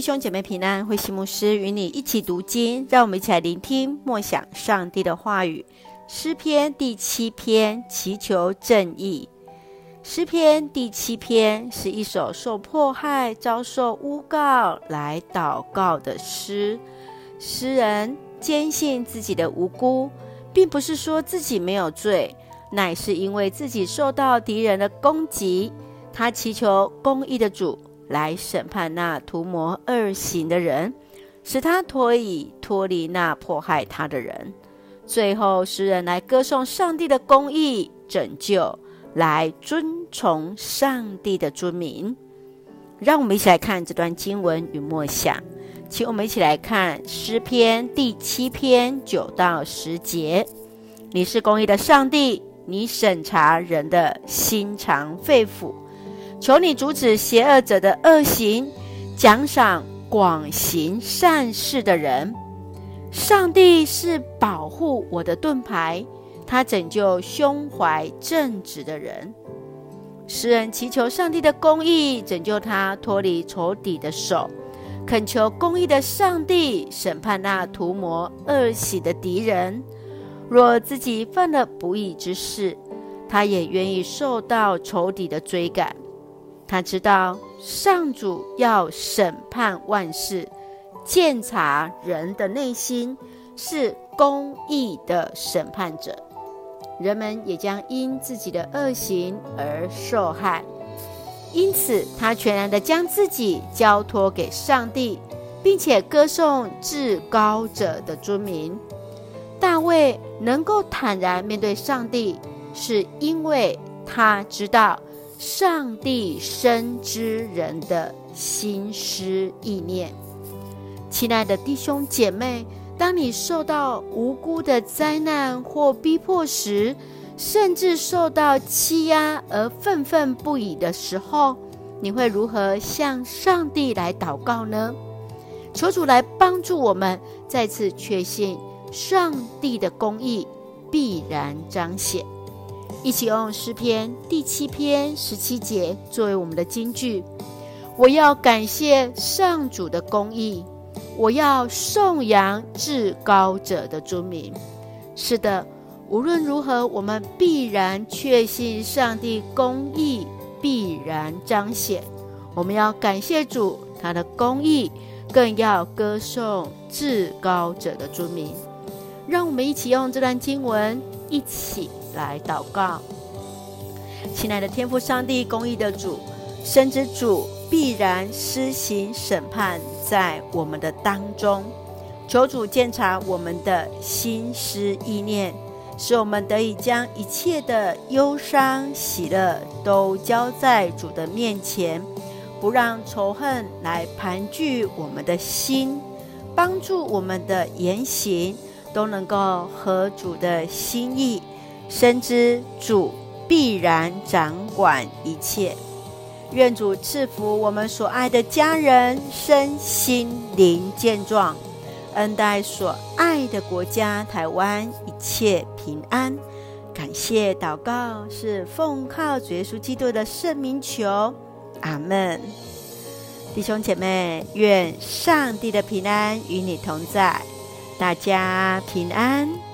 弟兄姐妹平安，慧西牧师与你一起读经，让我们一起来聆听默想上帝的话语。诗篇第七篇，祈求正义。诗篇第七篇是一首受迫害、遭受诬告来祷告的诗。诗人坚信自己的无辜，并不是说自己没有罪，乃是因为自己受到敌人的攻击，他祈求公义的主。来审判那图谋恶行的人，使他脱以脱离那迫害他的人。最后，诗人来歌颂上帝的公义拯救，来尊崇上帝的尊名。让我们一起来看这段经文与默想，请我们一起来看诗篇第七篇九到十节。你是公义的上帝，你审查人的心肠肺腑。求你阻止邪恶者的恶行，奖赏广行善事的人。上帝是保护我的盾牌，他拯救胸怀正直的人。诗人祈求上帝的公义拯救他脱离仇敌的手，恳求公义的上帝审判那图谋恶喜的敌人。若自己犯了不义之事，他也愿意受到仇敌的追赶。他知道上主要审判万事，鉴察人的内心，是公义的审判者。人们也将因自己的恶行而受害，因此他全然的将自己交托给上帝，并且歌颂至高者的尊名。大卫能够坦然面对上帝，是因为他知道。上帝深知人的心思意念，亲爱的弟兄姐妹，当你受到无辜的灾难或逼迫时，甚至受到欺压而愤愤不已的时候，你会如何向上帝来祷告呢？求主来帮助我们，再次确信上帝的公义必然彰显。一起用诗篇第七篇十七节作为我们的金句。我要感谢上主的公义，我要颂扬至高者的尊名。是的，无论如何，我们必然确信上帝公义必然彰显。我们要感谢主他的公义，更要歌颂至高者的尊名。让我们一起用这段经文一起。来祷告，亲爱的天父上帝，公义的主，深知主必然施行审判在我们的当中，求主鉴察我们的心思意念，使我们得以将一切的忧伤喜乐都交在主的面前，不让仇恨来盘踞我们的心，帮助我们的言行都能够合主的心意。深知主必然掌管一切，愿主赐福我们所爱的家人身心灵健壮，恩待所爱的国家台湾一切平安。感谢祷告是奉靠主耶稣基督的圣名求，阿门。弟兄姐妹，愿上帝的平安与你同在，大家平安。